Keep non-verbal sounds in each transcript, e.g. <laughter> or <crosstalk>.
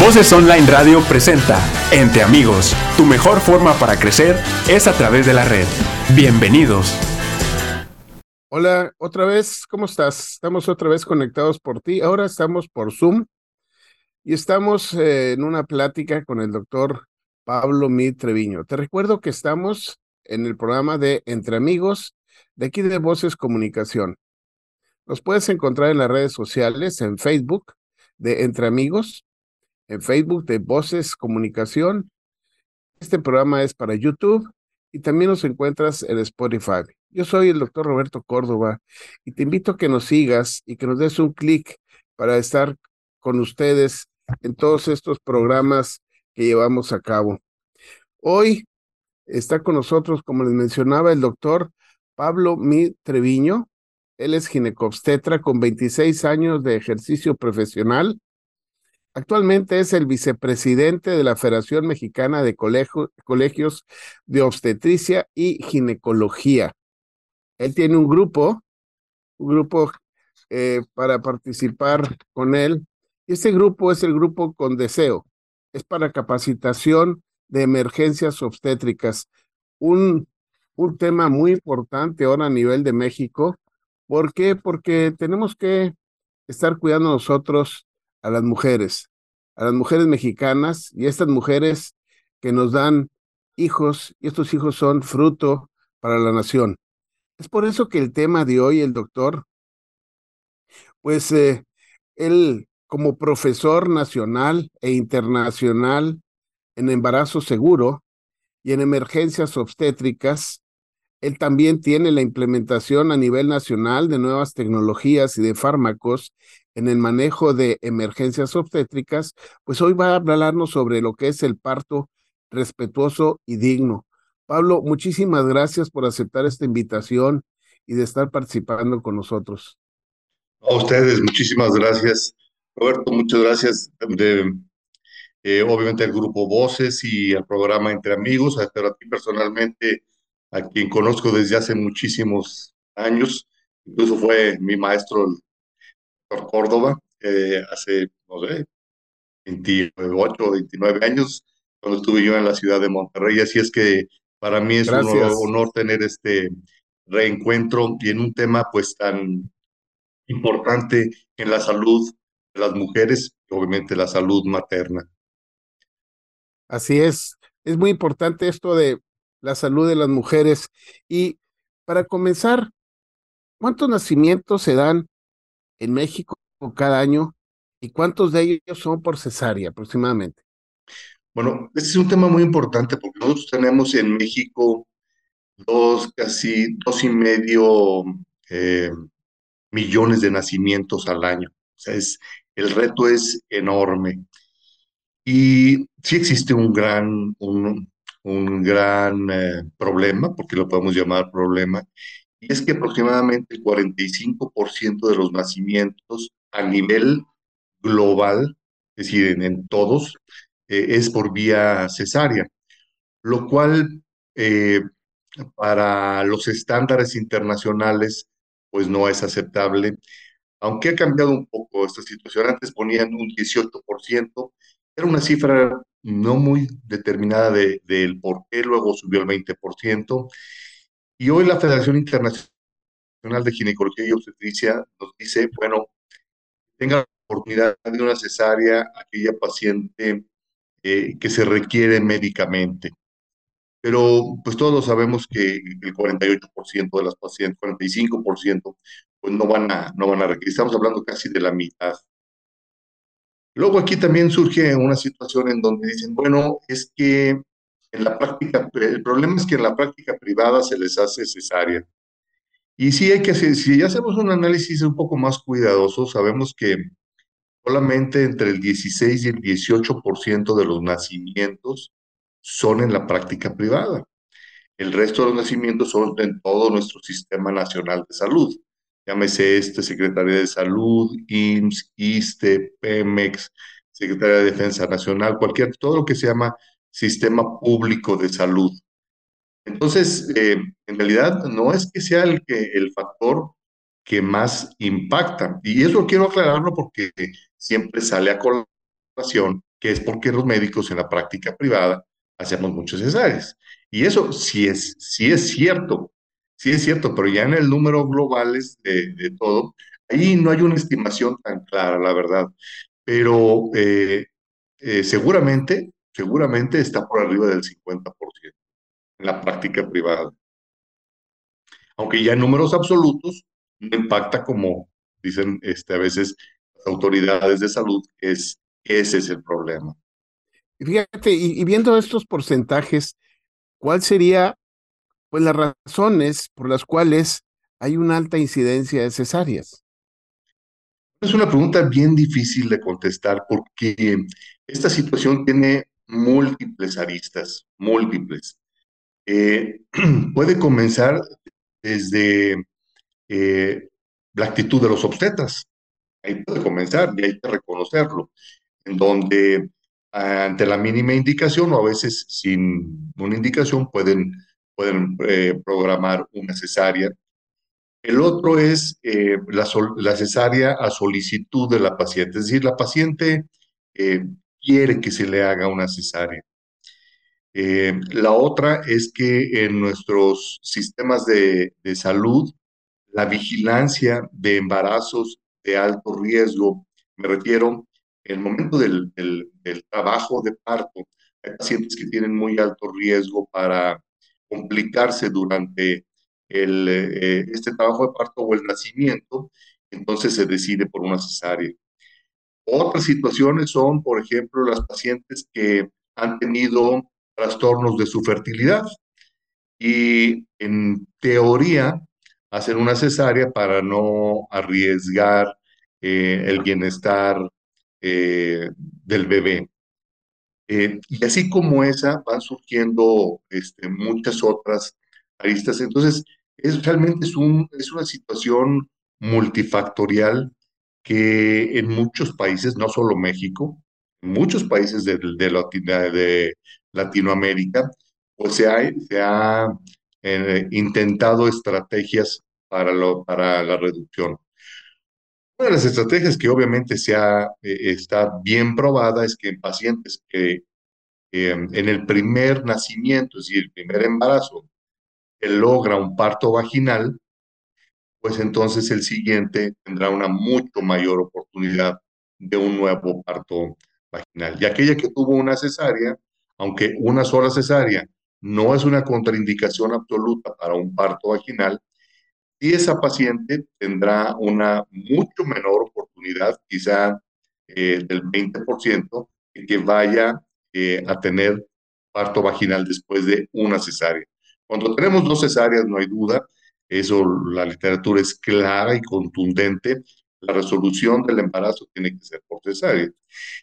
Voces Online Radio presenta Entre Amigos, tu mejor forma para crecer es a través de la red. Bienvenidos. Hola, otra vez, ¿cómo estás? Estamos otra vez conectados por ti. Ahora estamos por Zoom y estamos eh, en una plática con el doctor Pablo Mi Treviño. Te recuerdo que estamos en el programa de Entre Amigos de aquí de Voces Comunicación. Nos puedes encontrar en las redes sociales, en Facebook de Entre Amigos, en Facebook de Voces Comunicación. Este programa es para YouTube y también nos encuentras en Spotify. Yo soy el doctor Roberto Córdoba y te invito a que nos sigas y que nos des un clic para estar con ustedes en todos estos programas que llevamos a cabo. Hoy está con nosotros, como les mencionaba, el doctor Pablo Mi Treviño. Él es ginecobstetra con 26 años de ejercicio profesional. Actualmente es el vicepresidente de la Federación Mexicana de Colegios de Obstetricia y Ginecología. Él tiene un grupo, un grupo eh, para participar con él. Este grupo es el grupo con deseo. Es para capacitación de emergencias obstétricas. Un un tema muy importante ahora a nivel de México. ¿Por qué? Porque tenemos que estar cuidando nosotros a las mujeres, a las mujeres mexicanas y estas mujeres que nos dan hijos y estos hijos son fruto para la nación. Es por eso que el tema de hoy, el doctor, pues eh, él como profesor nacional e internacional en embarazo seguro y en emergencias obstétricas, él también tiene la implementación a nivel nacional de nuevas tecnologías y de fármacos en el manejo de emergencias obstétricas, pues hoy va a hablarnos sobre lo que es el parto respetuoso y digno. Pablo, muchísimas gracias por aceptar esta invitación y de estar participando con nosotros. A ustedes, muchísimas gracias. Roberto, muchas gracias de, eh, obviamente al grupo Voces y al programa Entre Amigos, pero a ti personalmente a quien conozco desde hace muchísimos años, incluso fue mi maestro, el doctor Córdoba, eh, hace, no sé, 28 o 29 años, cuando estuve yo en la ciudad de Monterrey. Así es que para mí es un honor tener este reencuentro y en un tema pues tan importante en la salud de las mujeres, obviamente la salud materna. Así es, es muy importante esto de la salud de las mujeres. Y para comenzar, ¿cuántos nacimientos se dan en México cada año y cuántos de ellos son por cesárea aproximadamente? Bueno, este es un tema muy importante porque nosotros tenemos en México dos, casi dos y medio eh, millones de nacimientos al año. O sea, es, el reto es enorme. Y sí existe un gran, un, un gran eh, problema, porque lo podemos llamar problema, y es que aproximadamente el 45% de los nacimientos a nivel global, es decir, en, todos, eh, es por vía cesárea, lo cual eh, para los estándares internacionales pues no es aceptable. Aunque ha cambiado un poco esta situación, antes ponían un 18%, era una cifra no muy determinada del de, por qué, luego subió al 20%. Y hoy la Federación Internacional de Ginecología y Obstetricia nos dice, bueno, tenga la oportunidad de una cesárea aquella paciente eh, que se requiere médicamente. Pero pues todos sabemos que el 48% de las pacientes, 45%, pues no van a, no van a requerir. Estamos hablando casi de la mitad. Luego aquí también surge una situación en donde dicen, bueno, es que en la práctica, el problema es que en la práctica privada se les hace cesárea. Y sí hay que si ya hacemos un análisis un poco más cuidadoso, sabemos que solamente entre el 16 y el 18% de los nacimientos son en la práctica privada. El resto de los nacimientos son en todo nuestro sistema nacional de salud llámese este, Secretaría de Salud, IMSS, ISTE, PEMEX, Secretaría de Defensa Nacional, cualquier, todo lo que se llama sistema público de salud. Entonces, eh, en realidad no es que sea el, que, el factor que más impacta. Y eso quiero aclararlo porque siempre sale a colación que es porque los médicos en la práctica privada hacemos muchas cesáreas. Y eso sí es, sí es cierto, sí es cierto, pero ya en el número globales de, de todo, ahí no hay una estimación tan clara, la verdad. Pero eh, eh, seguramente, seguramente está por arriba del 50% en la práctica privada. Aunque ya en números absolutos no impacta como dicen este, a veces las autoridades de salud, es, ese es el problema. Fíjate, y, viendo estos porcentajes, ¿cuál sería pues las razones por las cuales hay una alta incidencia de cesáreas? Es una pregunta bien difícil de contestar porque esta situación tiene múltiples aristas, múltiples. Eh, <clears throat> puede comenzar desde eh, la actitud de los obstetras. Ahí puede comenzar y hay que reconocerlo, en donde ante la mínima indicación o a veces sin una indicación pueden, pueden eh, programar una cesárea. El otro es la, la, cesárea a solicitud de la paciente, es decir, la paciente quiere que se le haga una cesárea. la otra es que en nuestros sistemas de, salud la vigilancia de embarazos de alto riesgo. Me refiero el momento del, trabajo de parto. Hay pacientes que tienen muy alto riesgo para complicarse durante eh, este trabajo de parto o el nacimiento, entonces se decide por una cesárea. Otras situaciones son, por ejemplo, las pacientes que han tenido trastornos de su fertilidad y en teoría hacer una cesárea para no arriesgar eh, el bienestar eh, del bebé. Eh, y así como esa, van surgiendo este, muchas otras aristas. Entonces, es, realmente es, un, es una situación multifactorial que en muchos países, no solo México, en muchos países de, Latinoamérica, pues se ha, eh, intentado estrategias para la reducción. Una de las estrategias que obviamente se ha, eh, está bien probada es que en pacientes que em, en el primer nacimiento, es decir, el primer embarazo, logra un parto vaginal, pues entonces el siguiente tendrá una mucho mayor oportunidad de un nuevo parto vaginal. Y aquella que tuvo una cesárea, aunque una sola cesárea no es una contraindicación absoluta para un parto vaginal, y esa paciente tendrá una mucho menor oportunidad, quizá eh, del 20%, de que vaya eh, a tener parto vaginal después de una cesárea. Cuando tenemos dos cesáreas, no hay duda, eso la literatura es clara y contundente, la resolución del embarazo tiene que ser por cesárea.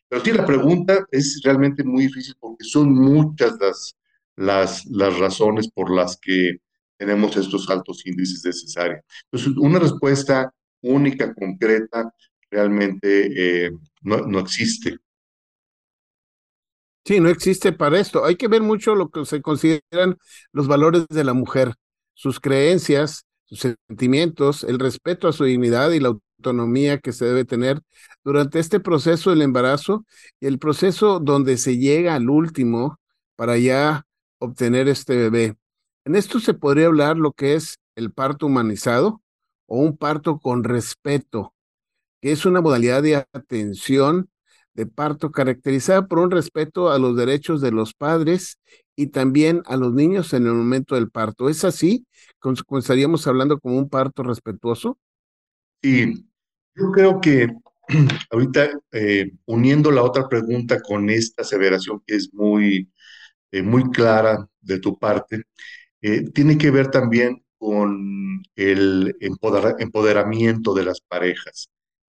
Pero sí, la pregunta es realmente muy difícil porque son muchas las las, las razones por las que tenemos estos altos índices de cesárea. Entonces, una respuesta única, concreta, realmente eh, no, no existe. Sí, no existe para esto. Hay que ver mucho lo que se consideran los valores de la mujer, sus creencias, sus sentimientos, el respeto a su dignidad y la autonomía que se debe tener durante este proceso del embarazo y el proceso donde se llega al último para ya obtener este bebé. En esto se podría hablar lo que es el parto humanizado o un parto con respeto, que es una modalidad de atención de parto caracterizada por un respeto a los derechos de los padres y también a los niños en el momento del parto. ¿Es así? ¿Estaríamos hablando como un parto respetuoso? Sí, yo creo que <clears throat> ahorita eh, uniendo la otra pregunta con esta aseveración que es muy eh, muy clara de tu parte, eh, tiene que ver también con el empoderamiento de las parejas,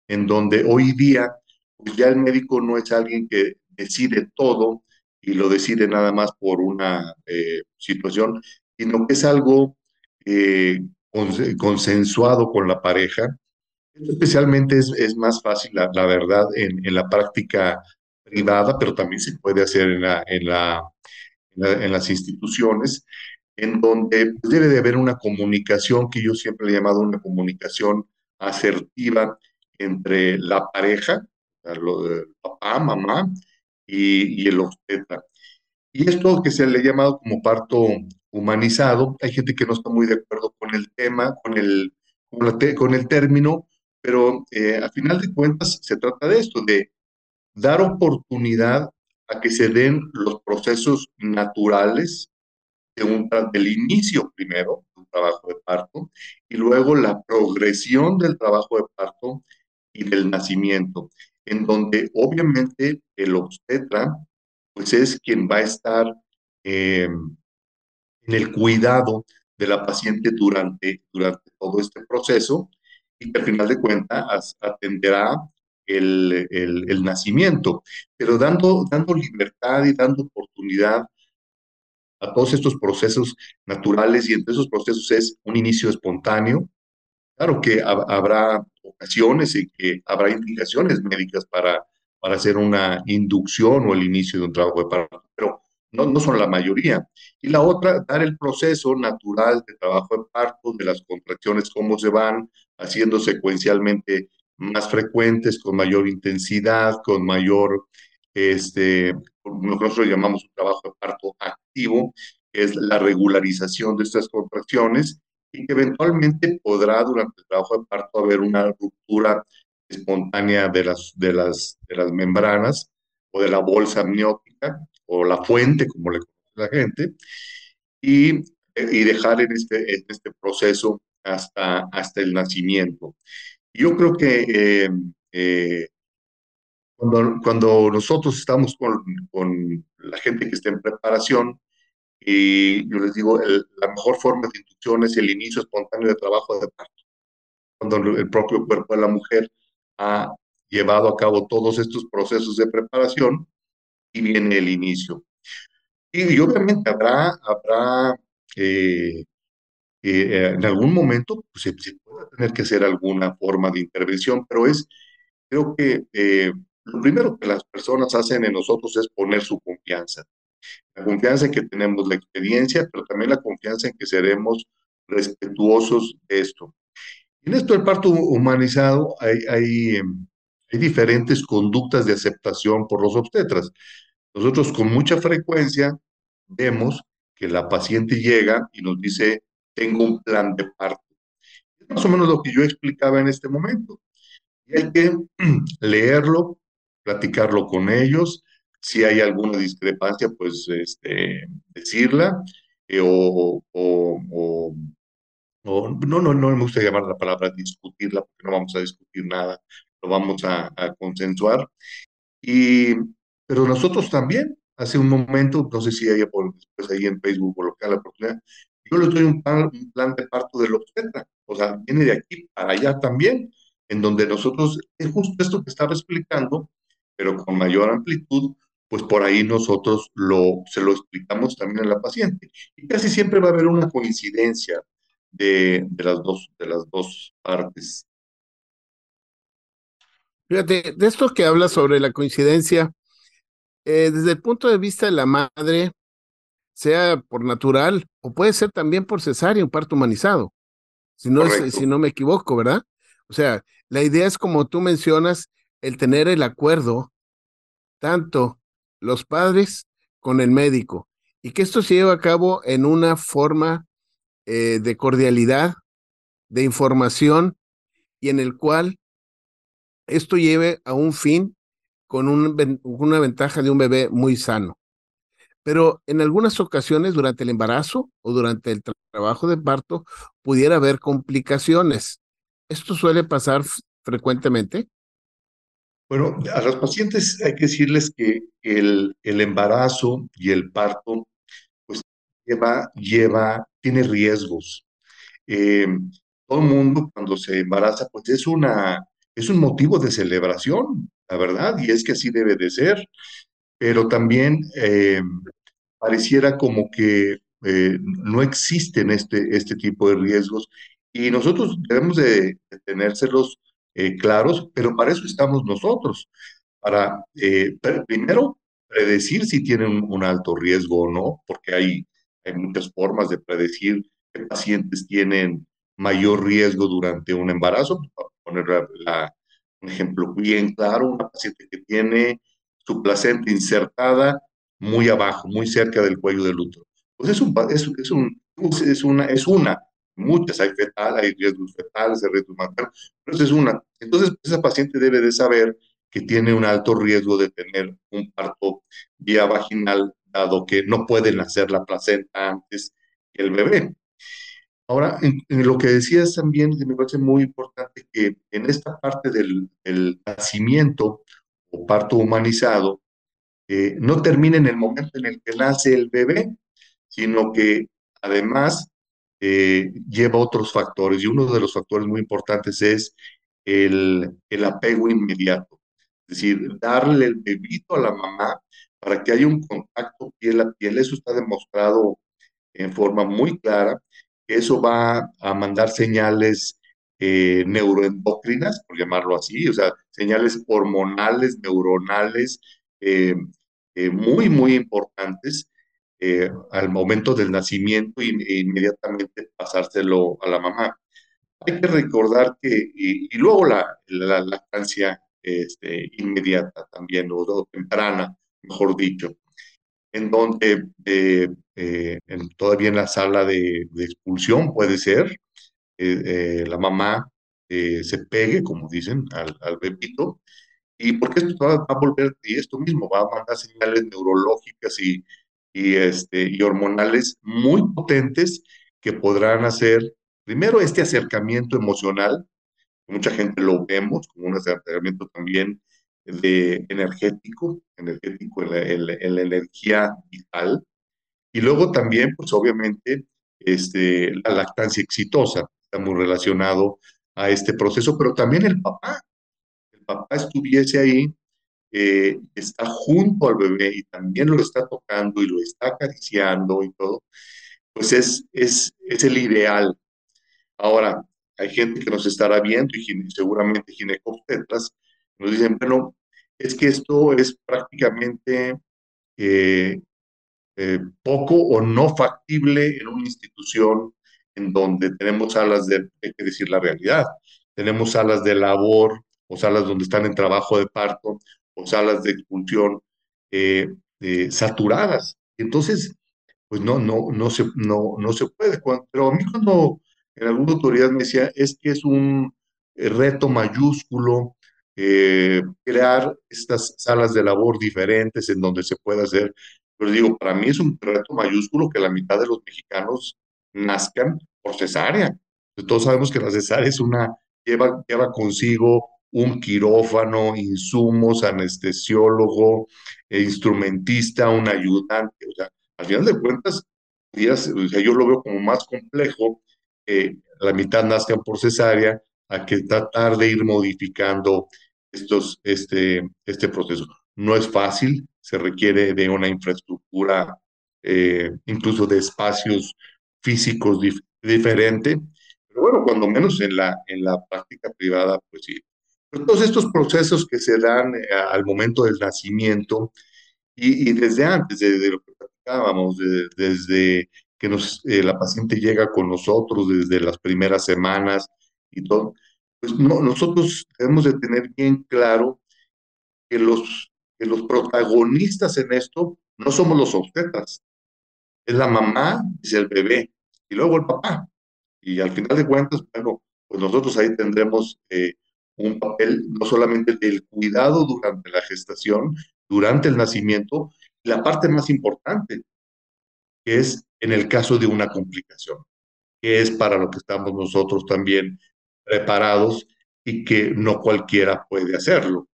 en donde hoy día pues ya el médico no es alguien que decide todo y lo decide nada más por una eh, situación, sino que es algo consensuado con la pareja. Especialmente es, es más fácil, la, la verdad, en, en, la práctica privada, pero también se puede hacer en la, en la en las instituciones, en donde pues, debe de haber una comunicación que yo siempre he llamado una comunicación asertiva entre la pareja, papá, mamá, y, el obstetra. Y esto que se le ha llamado como parto humanizado, hay gente que no está muy de acuerdo con el tema, con el, con, el término, pero eh, final de cuentas se trata de esto, de dar oportunidad a que se den los procesos naturales de un, del inicio primero, un trabajo de parto, y luego la progresión del trabajo de parto y del nacimiento en donde obviamente el obstetra, pues es quien va a estar em, en el cuidado de la paciente durante, durante todo este proceso y que al final de cuentas atenderá el, el, nacimiento, pero dando, dando libertad y dando oportunidad a todos estos procesos naturales y entre esos procesos es un inicio espontáneo. Claro que habrá en que habrá indicaciones médicas para, para hacer una inducción o el inicio de un trabajo de parto, pero no, no son la mayoría. Y la otra, dar el proceso natural de trabajo de parto, de las contracciones, cómo se van haciendo secuencialmente más frecuentes, con mayor intensidad, con mayor, este, nosotros llamamos un trabajo de parto activo, que es la regularización de estas contracciones y que eventualmente podrá durante el trabajo de parto haber una ruptura espontánea de las, de las, de las membranas o de la bolsa amniótica o la fuente, como le conoce la gente, y, y dejar en este, en este proceso hasta, hasta el nacimiento. Yo creo que eh, eh, cuando, cuando nosotros estamos con, con la gente que está en preparación, y yo les digo, la mejor forma de inducción es el inicio espontáneo de trabajo de parto, cuando el propio cuerpo de la mujer ha llevado a cabo todos estos procesos de preparación y viene el inicio. Y, obviamente habrá, habrá eh, eh, en algún momento pues, se, puede tener que hacer alguna forma de intervención, pero es, creo que eh, lo primero que las personas hacen en nosotros es poner su confianza la confianza en que tenemos la experiencia, pero también la confianza en que seremos respetuosos de esto. En esto del parto humanizado hay, em, hay diferentes conductas de aceptación por los obstetras. Nosotros con mucha frecuencia vemos que la paciente llega y nos dice, tengo un plan de parto. Es más o menos lo que yo explicaba en este momento. Y hay que <clears throat> leerlo, platicarlo con ellos, si hay alguna discrepancia, pues este, decirla, eh, o, o, o, no, no, no me gusta llamar la palabra discutirla, porque no vamos a discutir nada, lo vamos a, consensuar. Y, pero nosotros también, hace un momento, no sé si hay por, después ahí en Facebook o lo que la oportunidad, yo les doy un plan, un plan de parto del obstetra, o sea, viene de aquí para allá también, en donde nosotros, es justo esto que estaba explicando, pero con mayor amplitud, pues por ahí nosotros lo, se lo explicamos también a la paciente. Y casi siempre va a haber una coincidencia de, de las, dos, de las dos partes. Fíjate, de esto que habla sobre la coincidencia, eh, desde el punto de vista de la madre, sea por natural o puede ser también por cesárea, un parto humanizado, si no, si no me equivoco, ¿verdad? O sea, la idea es como tú mencionas, el tener el acuerdo tanto los padres con el médico y que esto se lleve a cabo en una forma eh, de cordialidad, de información y en el cual esto lleve a un fin con una ventaja de un bebé muy sano. Pero en algunas ocasiones durante el embarazo o durante el trabajo de parto pudiera haber complicaciones. ¿Esto suele pasar frecuentemente? Bueno, a los pacientes hay que decirles que el, el embarazo y el parto, pues lleva, lleva, tiene riesgos. Eh, todo el mundo cuando se embaraza, pues es una, es un motivo de celebración, la verdad, y es que así debe de ser, pero también eh, pareciera como que eh, no existen este, este tipo de riesgos y nosotros debemos de, de tenérselos eh, claros, pero para eso estamos nosotros, para eh, primero predecir si tienen un, alto riesgo o no, porque hay, muchas formas de predecir qué pacientes tienen mayor riesgo durante un embarazo. Para poner un ejemplo bien claro, una paciente que tiene su placenta insertada muy abajo, muy cerca del cuello del útero. Pues es, un, es, es, una, es una, muchas, hay fetal, hay riesgos fetales, hay riesgos maternos, pero es una. Entonces, esa paciente debe de saber que tiene un alto riesgo de tener un parto vía vaginal, dado que no pueden hacer la placenta antes que el bebé. Ahora, en, lo que decías también, me parece muy importante que en esta parte del, nacimiento o parto humanizado, eh, no termine en el momento en el que nace el bebé, sino que además eh, lleva otros factores. Y uno de los factores muy importantes es el, el apego inmediato. Es decir, darle el bebito a la mamá para que haya un contacto piel a piel. Eso está demostrado en forma muy clara eso va a mandar señales eh, neuroendocrinas, por llamarlo así, o sea, señales hormonales, neuronales, eh, eh, muy, muy importantes al momento del nacimiento e inmediatamente pasárselo a la mamá. Hay que recordar que, y, luego la, la, lactancia este, inmediata también, o temprana, mejor dicho en donde eh, eh, todavía en la sala de, expulsión puede ser, eh, la mamá se pegue, como dicen, al, al bebito, y porque esto va, a volver, y esto mismo, va a mandar señales neurológicas y, y, este, y hormonales muy potentes que podrán hacer, primero, este acercamiento emocional, mucha gente lo vemos como un acercamiento también de energético, energético en la, energía vital. Y luego también, pues obviamente, este, la lactancia exitosa está muy relacionado a este proceso, pero también el papá. El papá estuviese ahí, eh, está junto al bebé y también lo está tocando y lo está acariciando y todo, pues es, es, es el ideal. Ahora, hay gente que nos estará viendo y seguramente ginecobstetras nos dicen, bueno, es que esto es prácticamente eh, eh, poco o no factible en una institución en donde tenemos salas de, hay que decir la realidad, tenemos salas de labor o salas donde están en trabajo de parto salas de expulsión eh, saturadas. Entonces, pues no, no, no, se, no, no se puede. Pero a mí cuando en alguna autoridad me decía, es que es un reto mayúsculo eh, crear estas salas de labor diferentes en donde se pueda hacer. Pero digo, para mí es un reto mayúsculo que la mitad de los mexicanos nazcan por cesárea. Todos sabemos que la cesárea es una, lleva, lleva consigo un quirófano, insumos, anestesiólogo, e instrumentista, un ayudante. O sea, al final de cuentas, yo lo veo como más complejo que la mitad nazcan por cesárea a que tratar de ir modificando estos, este, este proceso. No es fácil, se requiere de una infraestructura, eh, incluso de espacios físicos diferente, pero bueno, cuando menos en la, en la práctica privada, pues sí. Todos estos procesos que se dan eh, al momento del nacimiento y, y desde antes, desde lo que platicábamos, desde que nos, eh, la paciente llega con nosotros, desde las primeras semanas y todo, pues no, nosotros debemos de tener bien claro que los, que los protagonistas en esto no somos los obstetras, es la mamá, es el bebé, y luego el papá. Y al final de cuentas, bueno, pues nosotros ahí tendremos eh, un papel no solamente del cuidado durante la gestación, durante el nacimiento, la parte más importante, es en el caso de una complicación, que es para lo que estamos nosotros también preparados y que no cualquiera puede hacerlo.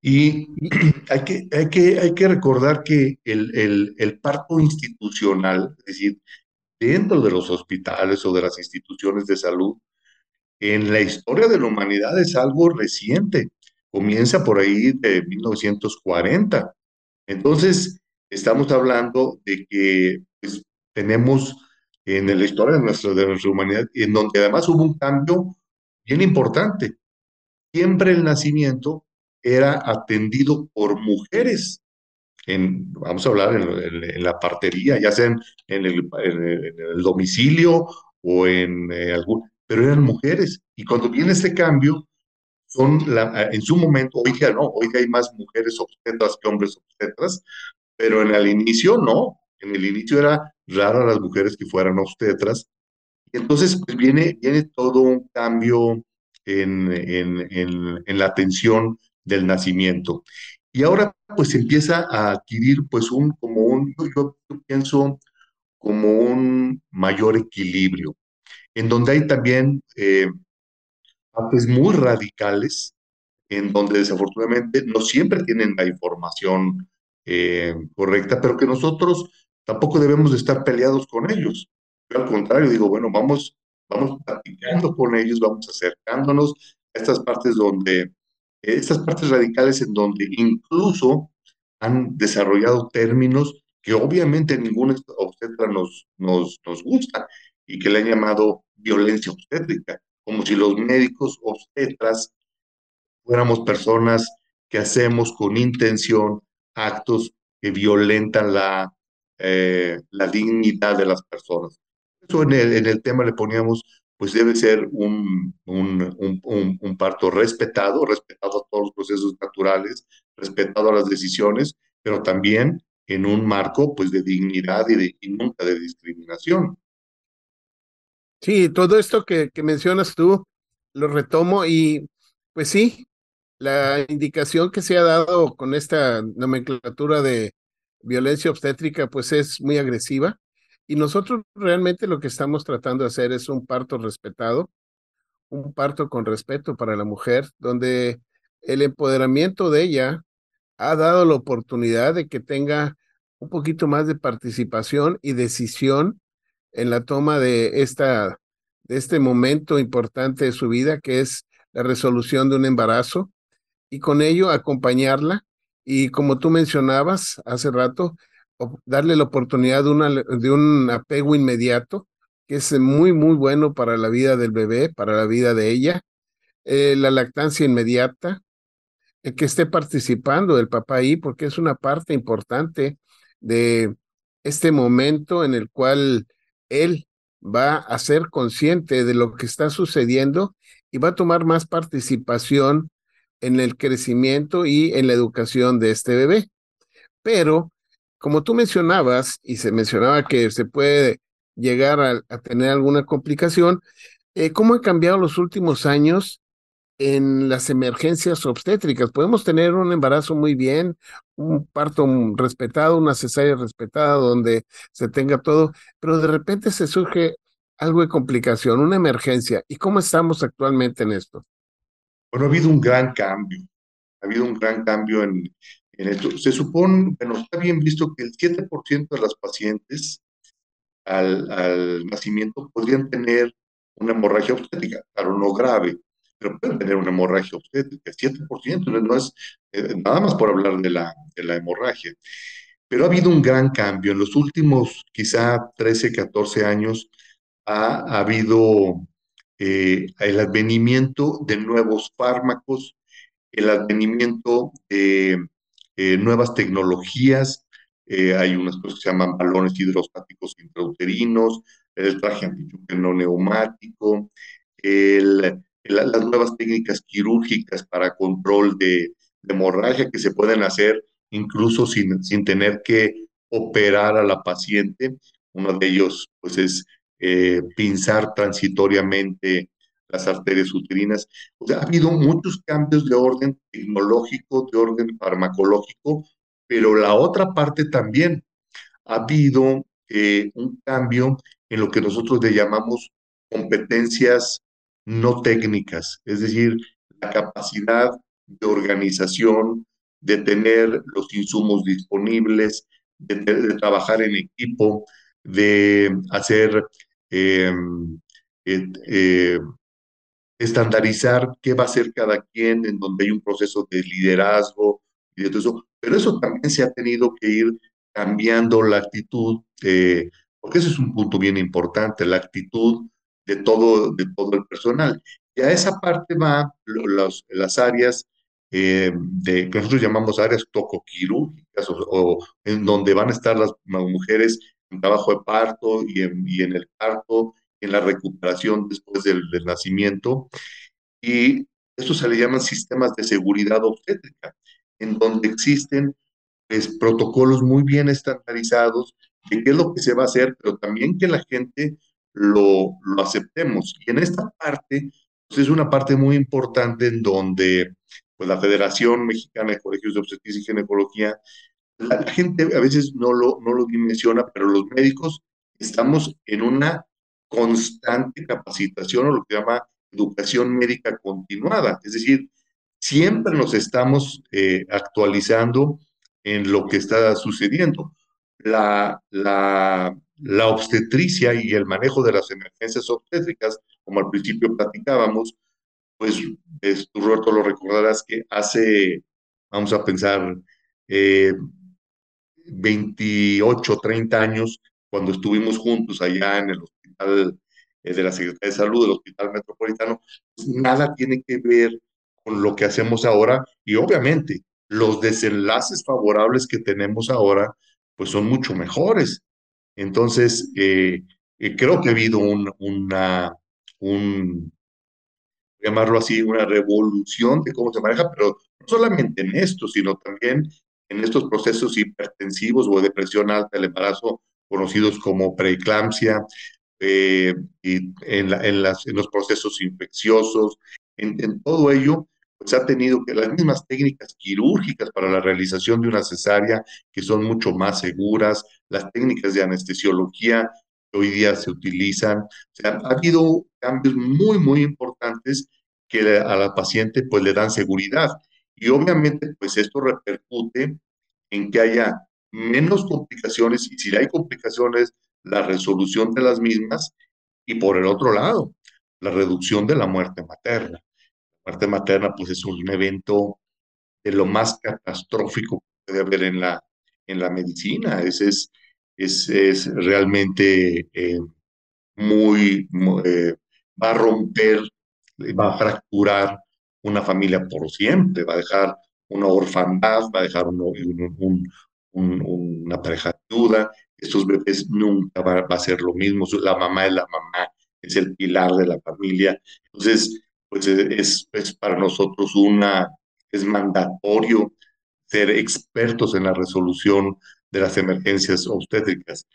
Y <clears throat> hay que, hay que, hay que recordar que el, el, el parto institucional, es decir, dentro de los hospitales o de las instituciones de salud, en la historia de la humanidad es algo reciente. Comienza por ahí de 1940. Entonces, estamos hablando de que pues, tenemos en la historia de nuestra, de nuestra humanidad, en donde además hubo un cambio bien importante. Siempre el nacimiento era atendido por mujeres. En, vamos a hablar en, la partería, ya sea en, el, el, domicilio o en eh, algún, pero eran mujeres. Y cuando viene este cambio, son la, en su momento, hoy día no, hoy día hay más mujeres obstetras que hombres obstetras, pero en el inicio no, en el inicio era raro las mujeres que fueran obstetras. Y entonces pues viene, viene todo un cambio en, en, en, en la atención del nacimiento. Y ahora pues empieza a adquirir pues un, como un, yo, yo pienso, como un mayor equilibrio, en donde hay también eh, partes muy radicales, en donde desafortunadamente no siempre tienen la información eh, correcta, pero que nosotros tampoco debemos de estar peleados con ellos. Yo al contrario, digo, bueno, vamos, vamos platicando con ellos, vamos acercándonos a estas partes donde, estas partes radicales en donde incluso han desarrollado términos que obviamente ningún obstetra nos, nos, nos gusta y que le han llamado violencia obstétrica, como si los médicos obstetras fuéramos personas que hacemos con intención actos que violentan la, eh, la dignidad de las personas. Eso en el, en el tema le poníamos, pues debe ser un, un, un, un, parto respetado, respetado a todos los procesos naturales, respetado a las decisiones, pero también en un marco pues de dignidad y, de, y nunca de discriminación. Sí, todo esto que, que mencionas tú lo retomo y pues sí, la indicación que se ha dado con esta nomenclatura de violencia obstétrica pues es muy agresiva. Y nosotros realmente lo que estamos tratando de hacer es un parto respetado, un parto con respeto para la mujer, donde el empoderamiento de ella ha dado la oportunidad de que tenga un poquito más de participación y decisión en la toma de, esta, de este momento importante de su vida, que es la resolución de un embarazo, y con ello acompañarla y como tú mencionabas hace rato, darle la oportunidad de, una, de un apego inmediato, que es muy, muy bueno para la vida del bebé, para la vida de ella, eh, la lactancia inmediata, el que esté participando el papá ahí, porque es una parte importante de este momento en el cual él va a ser consciente de lo que está sucediendo y va a tomar más participación en el crecimiento y en la educación de este bebé. Pero, como tú mencionabas, y se mencionaba que se puede llegar a, tener alguna complicación, eh, ¿cómo han cambiado los últimos años en las emergencias obstétricas? Podemos tener un embarazo muy bien, un parto respetado, una cesárea respetada, donde se tenga todo, pero de repente se surge algo de complicación, una emergencia. ¿Y cómo estamos actualmente en esto? Bueno, ha habido un gran cambio, ha habido un gran cambio en, en esto. Se supone, bueno, está bien visto que el 7% de las pacientes al, al, nacimiento podrían tener una hemorragia obstétrica, claro, no grave, pero pueden tener una hemorragia obstétrica, 7%, no es eh, nada más por hablar de la, de la hemorragia. Pero ha habido un gran cambio. En los últimos quizá 13, 14 años ha, ha habido eh, el advenimiento de nuevos fármacos, el advenimiento de eh, nuevas tecnologías, hay unas cosas que se llaman balones hidrostáticos intrauterinos, el traje no neumático, el, las nuevas técnicas quirúrgicas para control de, hemorragia que se pueden hacer incluso sin, sin tener que operar a la paciente. Uno de ellos pues es eh, pinzar transitoriamente las arterias uterinas. Ha habido muchos cambios de orden tecnológico, de orden farmacológico, pero la otra parte también ha habido eh, un cambio en lo que nosotros le llamamos competencias no técnicas, es decir, la capacidad de organización, de tener los insumos disponibles, de, trabajar en equipo, de hacer eh, eh, estandarizar qué va a hacer cada quien, en donde hay un proceso de liderazgo y de todo eso. Pero eso también se ha tenido que ir cambiando la actitud, eh, porque ese es un punto bien importante, la actitud de todo, de todo el personal. Y a esa parte va los, las áreas eh, de, que nosotros llamamos áreas tocoquirúrgicas, o, o, en donde van a estar las, mujeres en trabajo de parto y en, y en el parto, en la recuperación después del, del, nacimiento. Y Esto se le llaman sistemas de seguridad obstétrica, en donde existen pues, protocolos muy bien estandarizados de qué es lo que se va a hacer, pero también que la gente lo, lo aceptemos. Y en esta parte, pues es una parte muy importante en donde pues, la Federación Mexicana de Colegios de Obstetricia y Ginecología, la, la, gente a veces no lo, no lo dimensiona, pero los médicos estamos en una constante capacitación o lo que llama educación médica continuada. Es decir, siempre nos estamos eh, actualizando en lo que está sucediendo. La, la, la obstetricia y el manejo de las emergencias obstétricas, como al principio platicábamos, pues es, tú, Roberto, lo recordarás que hace, vamos a pensar, eh, 28, 30 años, cuando estuvimos juntos allá en el hospital eh, de la Secretaría de Salud del Hospital Metropolitano, pues nada tiene que ver con lo que hacemos ahora y obviamente los desenlaces favorables que tenemos ahora pues son mucho mejores. Entonces, eh, eh, creo que ha habido un, una, un, llamarlo así, una revolución de cómo se maneja, pero no solamente en esto, sino también en estos procesos hipertensivos o de depresión alta del embarazo, conocidos como preeclampsia, eh, en, los procesos infecciosos, en, en, todo ello, pues ha tenido que las mismas técnicas quirúrgicas para la realización de una cesárea, que son mucho más seguras, las técnicas de anestesiología que hoy día se utilizan, o sea, ha habido cambios muy, muy importantes que a la paciente pues le dan seguridad. Y obviamente pues esto repercute en que haya menos complicaciones y si hay complicaciones, la resolución de las mismas y por el otro lado, la reducción de la muerte materna. La muerte materna pues es un evento de lo más catastrófico que puede haber en la, en la medicina. Es, es, es, es realmente eh, muy, eh, va a romper, va a fracturar una familia por siempre, va a dejar una orfandad, va a dejar un, una pareja duda, estos bebés nunca va, va, a ser lo mismo, la mamá es la mamá, es el pilar de la familia. Entonces, pues es, es para nosotros una, es mandatorio ser expertos en la resolución de las emergencias obstétricas.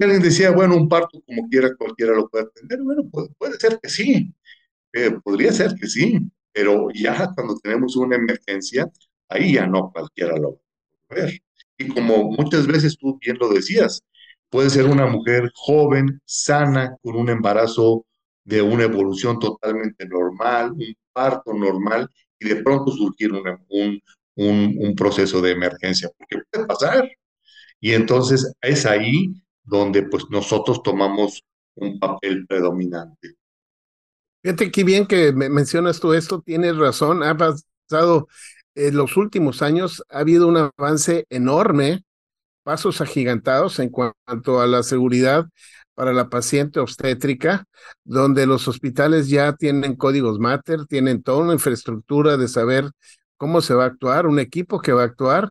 Alguien decía, bueno, un parto como quiera, cualquiera lo puede atender. Bueno, puede, puede ser que sí, eh, podría ser que sí, pero ya cuando tenemos una emergencia, ahí ya no cualquiera lo a ver. Y como muchas veces tú bien lo decías, puede ser una mujer joven, sana, con un embarazo de una evolución totalmente normal, un parto normal, y de pronto surgir un, un, un, proceso de emergencia, porque puede pasar. Y entonces es ahí donde pues nosotros tomamos un papel predominante. Fíjate qué bien que mencionas tú esto, tienes razón, ha pasado en los últimos años ha habido un avance enorme, pasos agigantados en cuanto a la seguridad para la paciente obstétrica, donde los hospitales ya tienen códigos Mater, tienen toda una infraestructura de saber cómo se va a actuar, un equipo que va a actuar.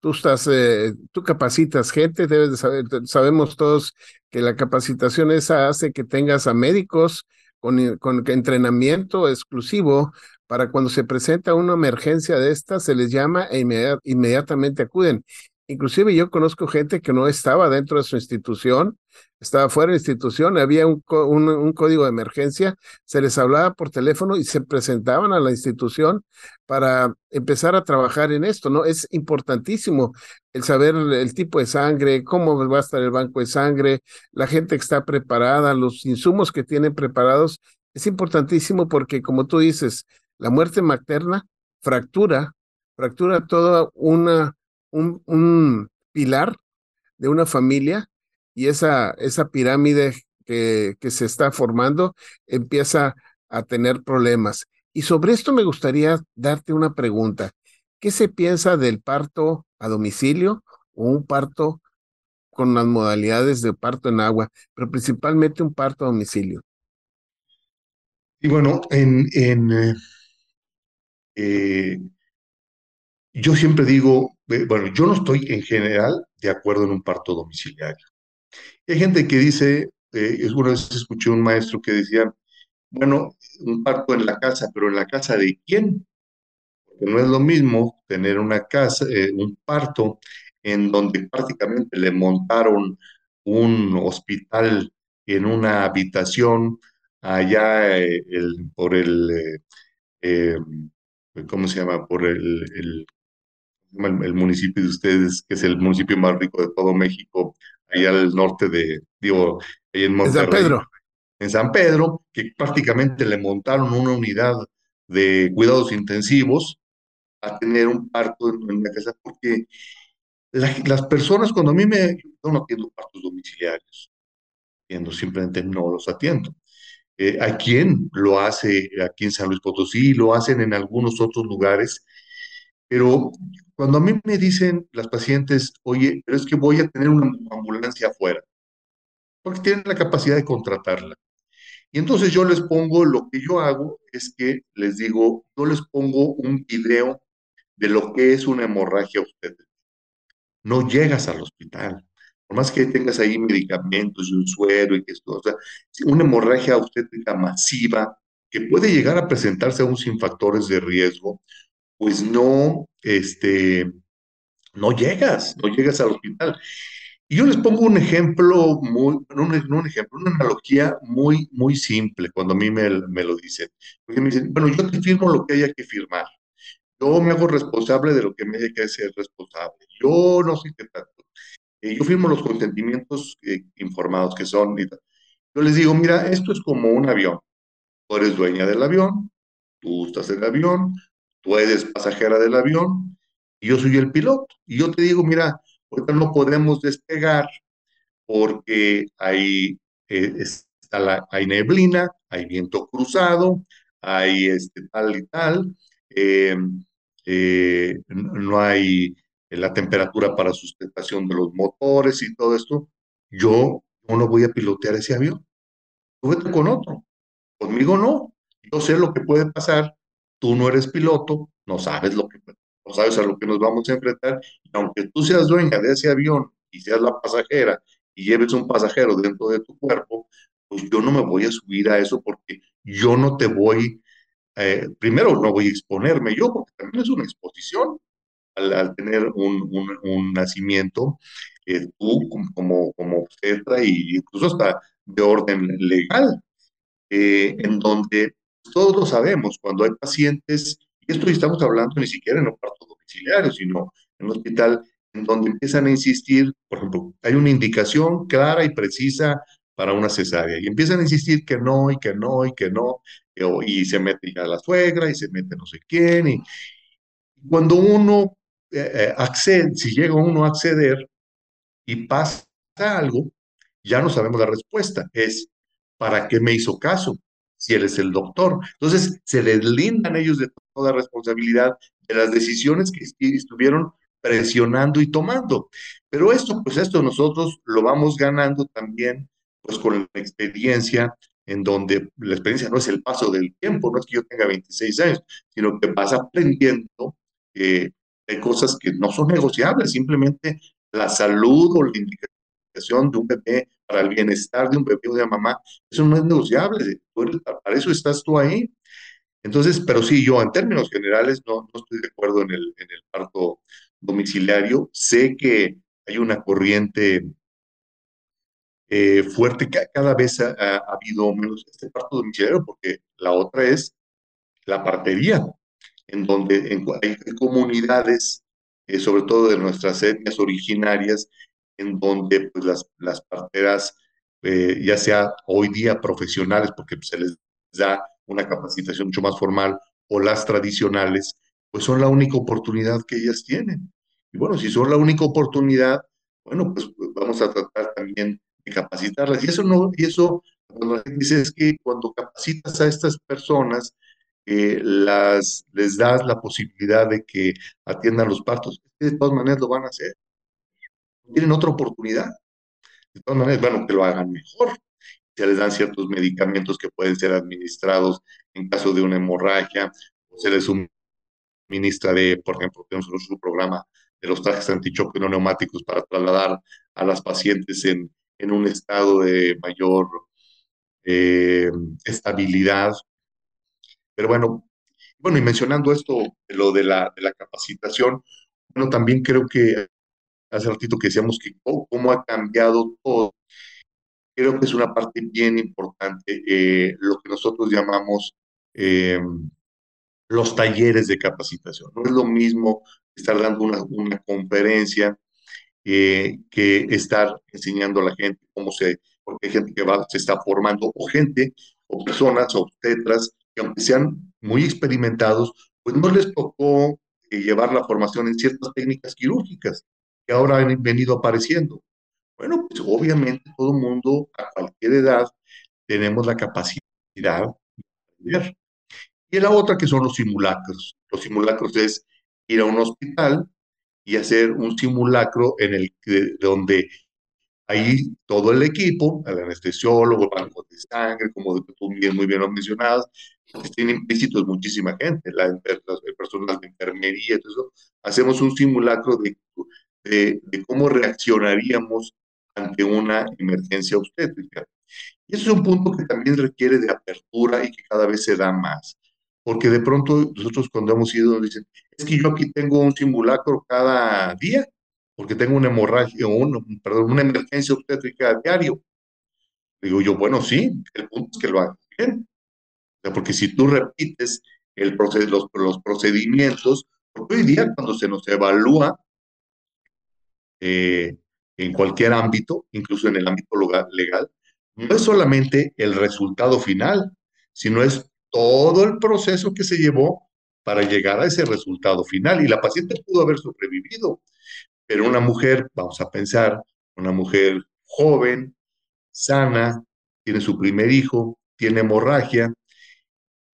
Tú estás, eh, tú capacitas gente, debes de saber, sabemos todos que la capacitación esa hace que tengas a médicos con, con entrenamiento exclusivo para cuando se presenta una emergencia de esta, se les llama e inmediat inmediatamente acuden. Inclusive yo conozco gente que no estaba dentro de su institución, estaba fuera de la institución, había un, un, código de emergencia, se les hablaba por teléfono y se presentaban a la institución para empezar a trabajar en esto, ¿no? Es importantísimo el saber el tipo de sangre, cómo va a estar el banco de sangre, la gente que está preparada, los insumos que tienen preparados. Es importantísimo porque, como tú dices, la muerte materna fractura, fractura una, un, un pilar de una familia y esa, esa pirámide que, que se está formando empieza a tener problemas. Y sobre esto me gustaría darte una pregunta. ¿Qué se piensa del parto a domicilio o un parto con las modalidades de parto en agua, pero principalmente un parto a domicilio? Y bueno, en, en eh, eh, yo siempre digo, bueno, yo no estoy en general de acuerdo en un parto domiciliario. Hay gente que dice, eh, una vez escuché un maestro que decía, bueno, un parto en la casa, pero ¿en la casa de quién? Porque no es lo mismo tener una casa, eh, un parto en donde prácticamente le montaron un hospital en una habitación allá eh, por el, eh, ¿cómo se llama? Por el, el, el, municipio de ustedes, que es el municipio más rico de todo México, allá al norte de, digo, ahí en Monterrey. San Pedro. En San Pedro, que prácticamente le montaron una unidad de cuidados intensivos a tener un parto en, una casa, porque las personas, cuando a mí me, yo no atiendo partos domiciliarios, atiendo, simplemente no los atiendo. Eh, ¿A quién lo hace aquí en San Luis Potosí? Lo hacen en algunos otros lugares. Pero cuando a mí me dicen las pacientes, oye, pero es que voy a tener una ambulancia afuera, porque tienen la capacidad de contratarla. Y entonces yo les pongo, lo que yo hago es que les digo, yo les pongo un video de lo que es una hemorragia a ustedes. No llegas al hospital, por más que tengas ahí medicamentos y un suero y que esto, o sea, una hemorragia obstétrica masiva que puede llegar a presentarse aún sin factores de riesgo, pues no, este, no llegas, no llegas al hospital. Y yo les pongo un ejemplo, muy, no un, ejemplo, una analogía muy, muy simple cuando a mí me, me lo dicen. Porque me dicen, bueno, yo te firmo lo que haya que firmar. Yo me hago responsable de lo que me haya que ser responsable. Yo no sé qué tanto. Eh, yo firmo los consentimientos eh, informados que son. Yo les digo, mira, esto es como un avión. Tú eres dueña del avión, tú estás en el avión, tú eres pasajera del avión y yo soy el piloto. Y yo te digo, mira, ahorita no podemos despegar porque hay, eh, está la, hay neblina, hay viento cruzado, hay este, tal y tal, no hay la temperatura para sustentación de los motores y todo esto, yo, no voy a pilotear ese avión. Tú vete con otro. Conmigo no. Yo sé lo que puede pasar. Tú no eres piloto, no sabes lo que no sabes a lo que nos vamos a enfrentar. Y aunque tú seas dueña de ese avión y seas la pasajera y lleves un pasajero dentro de tu cuerpo, pues yo no me voy a subir a eso porque yo no te voy, eh, primero no voy a exponerme yo, porque también es una exposición al, tener un, un, nacimiento, eh, tú como, como obstetra incluso hasta de orden legal, eh, en donde todos lo sabemos, cuando hay pacientes, y esto estamos hablando ni siquiera en un parto domiciliario, sino en un hospital en donde empiezan a insistir, por ejemplo, hay una indicación clara y precisa para una cesárea, y empiezan a insistir que no, y que no, y que no, y, se mete ya la suegra, y se mete no sé quién, y cuando uno eh, eh, accede, si llega uno a acceder y pasa algo, ya no sabemos la respuesta. Es, ¿para qué me hizo caso? Si él es el doctor. Entonces, se les lindan ellos de toda responsabilidad de las decisiones que estuvieron presionando y tomando. Pero esto, pues esto nosotros lo vamos ganando también, pues con la experiencia, en donde la experiencia no es el paso del tiempo, no es que yo tenga 26 años, sino que vas aprendiendo eh, hay cosas que no son negociables, simplemente la salud o la indicación de un bebé para el bienestar de un bebé o de una mamá, eso no es negociable, para eso estás tú ahí. Entonces, pero sí, yo en términos generales no, no estoy de acuerdo en el, en el parto domiciliario. Sé que hay una corriente eh, fuerte, que cada vez ha, ha, habido menos este parto domiciliario, porque la otra es la partería en donde hay comunidades, eh, sobre todo de nuestras etnias originarias, en donde pues, las, las parteras, eh, ya sea hoy día profesionales, porque se les da una capacitación mucho más formal, o las tradicionales, pues son la única oportunidad que ellas tienen. Y bueno, si son la única oportunidad, bueno, pues, pues vamos a tratar también de capacitarlas. Y eso no, y eso, cuando la gente dice es que cuando capacitas a estas personas, las, les das la posibilidad de que atiendan los partos. De todas maneras lo van a hacer. Tienen otra oportunidad. De todas maneras, bueno, que lo hagan mejor. Se les dan ciertos medicamentos que pueden ser administrados en caso de una hemorragia, se les suministra de, por ejemplo, tenemos un programa de los trajes antichoque no neumáticos para trasladar a las pacientes en, en un estado de mayor eh, estabilidad. Pero bueno, bueno, y mencionando esto, lo de la, de la capacitación, bueno, también creo que hace ratito que decíamos que cómo ha cambiado todo. Creo que es una parte bien importante, eh, lo que nosotros llamamos eh, los talleres de capacitación. No es lo mismo estar dando una, una conferencia eh, que estar enseñando a la gente cómo se, porque hay gente que va, se está formando, o gente, o personas, o tetras, que aunque sean muy experimentados, pues no les tocó eh, llevar la formación en ciertas técnicas quirúrgicas que ahora han venido apareciendo. Bueno, pues obviamente todo mundo a cualquier edad tenemos la capacidad de aprender. Y la otra que son los simulacros. Los simulacros es ir a un hospital y hacer un simulacro en el que, donde ahí todo el equipo, el anestesiólogo, el banco de sangre, como tú bien, muy bien lo mencionabas, tiene implícitos muchísima gente, la, las personas de enfermería, todo eso, hacemos un simulacro de, de, de, cómo reaccionaríamos ante una emergencia obstétrica. Y eso es un punto que también requiere de apertura y que cada vez se da más porque de pronto nosotros cuando hemos ido nos dicen, es que yo aquí tengo un simulacro cada día, porque tengo una hemorragia, un, perdón, una emergencia obstétrica diario. Digo yo, bueno, sí, el punto es que lo hagas bien. porque si tú repites el proceso, los, los procedimientos, porque hoy día cuando se nos evalúa eh, en cualquier ámbito, incluso en el ámbito legal, no es solamente el resultado final, sino es todo el proceso que se llevó para llegar a ese resultado final. Y la paciente pudo haber sobrevivido, pero una mujer, vamos a pensar, una mujer joven, sana, tiene su primer hijo, tiene hemorragia,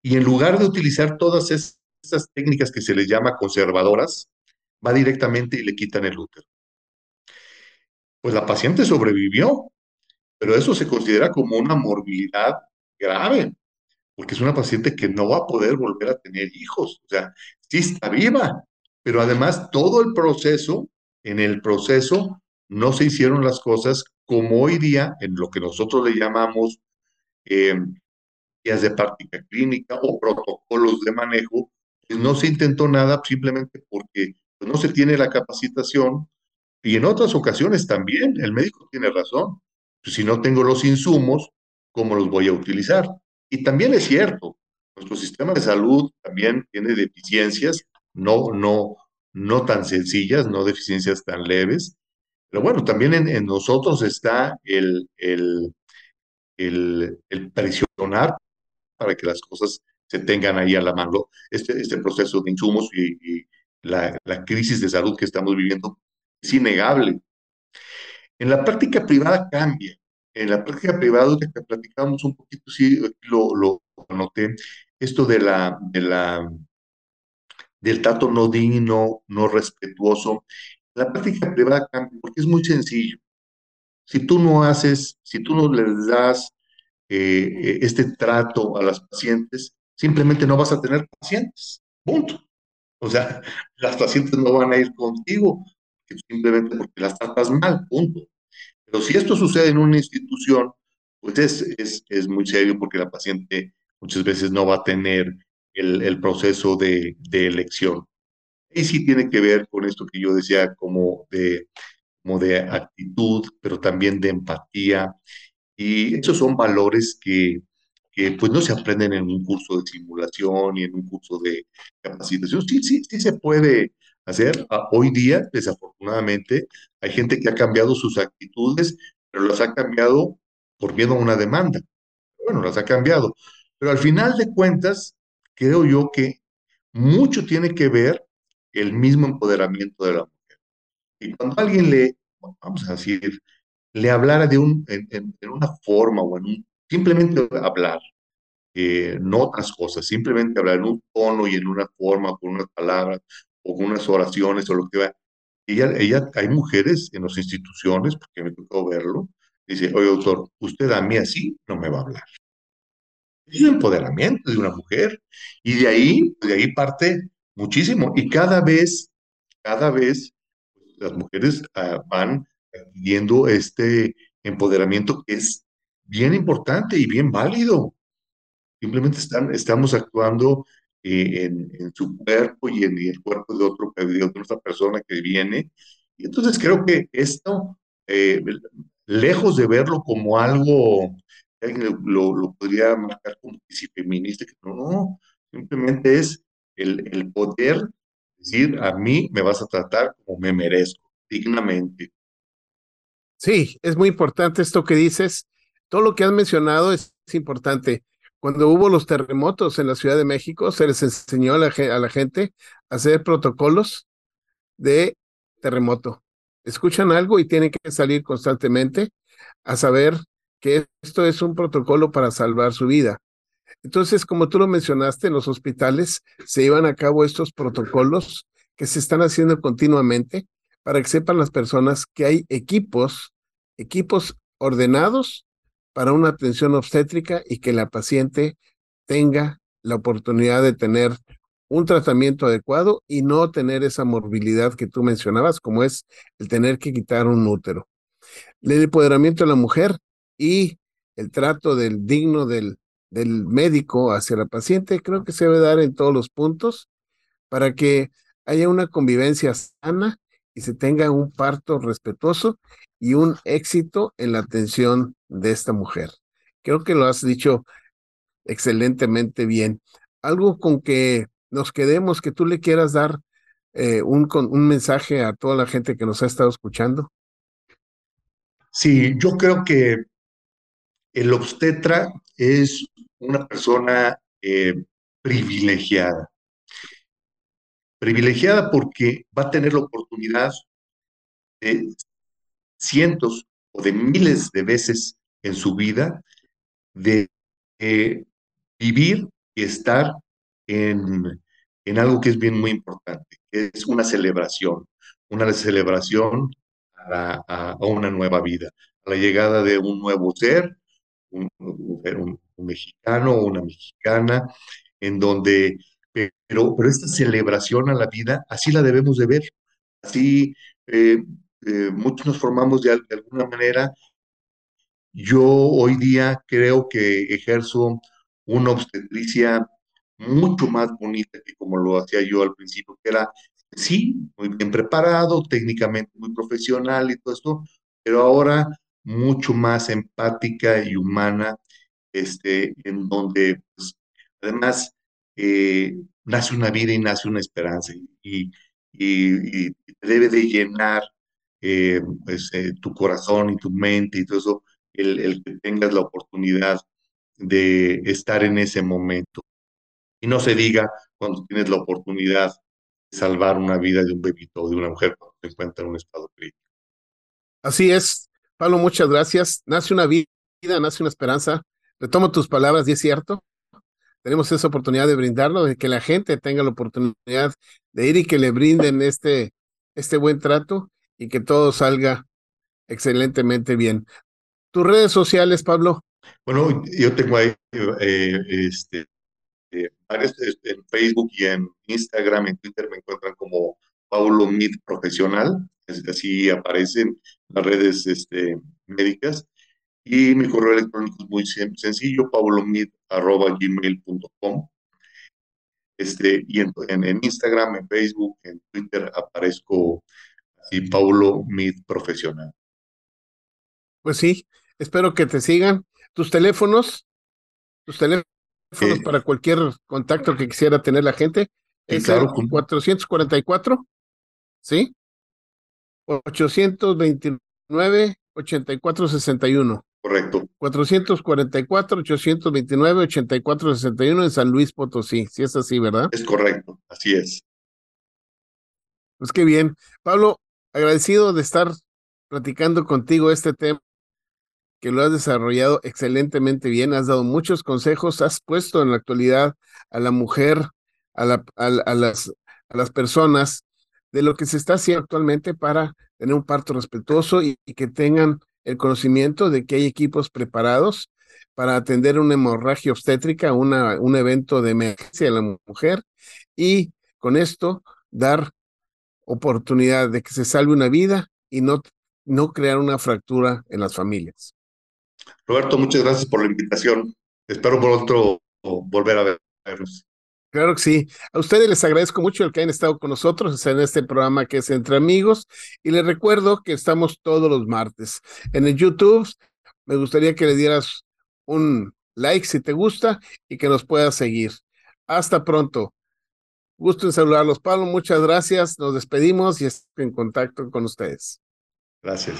y en lugar de utilizar todas esas técnicas que se les llama conservadoras, va directamente y le quitan el útero. Pues la paciente sobrevivió, pero eso se considera como una morbilidad grave porque es una paciente que no va a poder volver a tener hijos. O sea, sí está viva, pero además todo el proceso, en el proceso no se hicieron las cosas como hoy día, en lo que nosotros le llamamos eh, guías de práctica clínica o protocolos de manejo, pues no se intentó nada simplemente porque pues, no se tiene la capacitación y en otras ocasiones también el médico tiene razón. Pues, si no tengo los insumos, ¿cómo los voy a utilizar? Y también es cierto, nuestro sistema de salud también tiene deficiencias, no, no, no tan sencillas, no deficiencias tan leves, pero bueno, también en, nosotros está el, el, el, presionar para que las cosas se tengan ahí a la mano. Este, este proceso de insumos y, y la, la crisis de salud que estamos viviendo es innegable. En la práctica privada cambia en la práctica privada, que platicamos un poquito, sí, lo, lo anoté, esto de la, de la, del trato no digno, no respetuoso. La práctica privada cambia porque es muy sencillo. Si tú no haces, si tú no les das eh, este trato a las pacientes, simplemente no vas a tener pacientes. Punto. O sea, <laughs> las pacientes no van a ir contigo simplemente porque las tratas mal. Punto. Pero si esto sucede en una institución, pues es, es, muy serio porque la paciente muchas veces no va a tener el, el proceso de, de, elección. Y sí tiene que ver con esto que yo decía como de, como de actitud, pero también de empatía. Y esos son valores que, que pues no se aprenden en un curso de simulación y en un curso de capacitación. Sí, sí, sí se puede hacer. Hoy día, desafortunadamente, hay gente que ha cambiado sus actitudes, pero las ha cambiado por miedo a una demanda. Bueno, las ha cambiado. Pero al final de cuentas, creo yo que mucho tiene que ver el mismo empoderamiento de la mujer. Y cuando alguien le, vamos a decir, le hablara de un, en, una forma o en un, simplemente hablar, eh, no otras cosas, simplemente hablar en un tono y en una forma, con unas palabras, o unas oraciones o lo que va. Ella, ella, hay mujeres en las instituciones, porque me tocó verlo, dice, oye doctor, usted a mí así no me va a hablar. Es el empoderamiento de una mujer. Y de ahí, de ahí parte muchísimo. Y cada vez, cada vez, las mujeres uh, van viendo este empoderamiento que es bien importante y bien válido. Simplemente están, estamos actuando eh, en, su cuerpo y en el cuerpo de, otro, de otra persona que viene. Y entonces creo que esto, eh, lejos de verlo como algo, lo, lo, podría marcar como que si feminista, que no, no, simplemente es el, el poder decir, a mí me vas a tratar como me merezco, dignamente. Sí, es muy importante esto que dices. Todo lo que has mencionado es, importante. Cuando hubo los terremotos en la Ciudad de México, se les enseñó a la, gente a hacer protocolos de terremoto. Escuchan algo y tienen que salir constantemente a saber que esto es un protocolo para salvar su vida. Entonces, como tú lo mencionaste, en los hospitales se llevan a cabo estos protocolos que se están haciendo continuamente para que sepan las personas que hay equipos, equipos ordenados para una atención obstétrica y que la paciente tenga la oportunidad de tener un tratamiento adecuado y no tener esa morbilidad que tú mencionabas, como es el tener que quitar un útero. El empoderamiento de la mujer y el trato del digno del del médico hacia la paciente, creo que se debe dar en todos los puntos para que haya una convivencia sana y se tenga un parto respetuoso y un éxito en la atención de esta mujer. Creo que lo has dicho excelentemente bien. Algo con que nos quedemos, que tú le quieras dar eh, un, un mensaje a toda la gente que nos ha estado escuchando. Sí, yo creo que el obstetra es una persona eh, privilegiada. Privilegiada porque va a tener la oportunidad de cientos o de miles de veces en su vida de eh, vivir y estar en, en, algo que es bien muy importante, que es una celebración, una celebración a, una nueva vida, a la llegada de un nuevo ser, un, un, mexicano o una mexicana, en donde, pero, pero esta celebración a la vida, así la debemos de ver. Así, eh, eh, muchos nos formamos de, alguna manera. Yo hoy día creo que ejerzo una obstetricia mucho más bonita que como lo hacía yo al principio, que era, sí, muy bien preparado, técnicamente muy profesional y todo esto, pero ahora mucho más empática y humana este, en donde pues, además eh, nace una vida y nace una esperanza y, debe de llenar eh, pues, eh, tu corazón y tu mente y todo eso, el, el, que tengas la oportunidad de estar en ese momento. Y no se diga cuando tienes la oportunidad de salvar una vida de un bebito o de una mujer cuando se encuentra en un estado crítico. Así es, Pablo, muchas gracias. Nace una vida, nace una esperanza, Retomo tus palabras y es cierto. Tenemos esa oportunidad de brindarlo, de que la gente tenga la oportunidad de ir y que le brinden este, este buen trato y que todo salga excelentemente bien. ¿Tus redes sociales, Pablo? Bueno, yo tengo ahí eh, este, eh, en Facebook y en Instagram, en Twitter me encuentran como Paulo Mid Profesional, así aparecen las redes este, médicas. Y mi correo electrónico es muy sencillo, paulomid.gmail.com. Este, y en, en, Instagram, en Facebook, en Twitter aparezco así, Paulo Mid Profesional. Pues sí, espero que te sigan. Tus teléfonos, tus teléfonos eh, para cualquier contacto que quisiera tener la gente. Es claro, 444, ¿sí? 829 8461. Correcto. 444-829-8461 en San Luis Potosí. Si es así, ¿verdad? Es correcto, así es. Pues qué bien. Pablo, agradecido de estar platicando contigo este tema que lo has desarrollado excelentemente bien, has dado muchos consejos, has puesto en la actualidad a la mujer, a, la, a, las, a las personas de lo que se está haciendo actualmente para tener un parto respetuoso y que tengan el conocimiento de que hay equipos preparados para atender una hemorragia obstétrica, una, un evento de emergencia de la mujer y con esto dar oportunidad de que se salve una vida y no, no crear una fractura en las familias. Roberto, muchas gracias por la invitación. Espero pronto volver a vernos. Claro que sí. A ustedes les agradezco mucho el que hayan estado con nosotros en este programa que es Entre Amigos y les recuerdo que estamos todos los martes. En el YouTube me gustaría que le dieras un like si te gusta y que nos puedas seguir. Hasta pronto. Gusto en saludarlos, Pablo. Muchas gracias. Nos despedimos y estoy en contacto con ustedes. Gracias.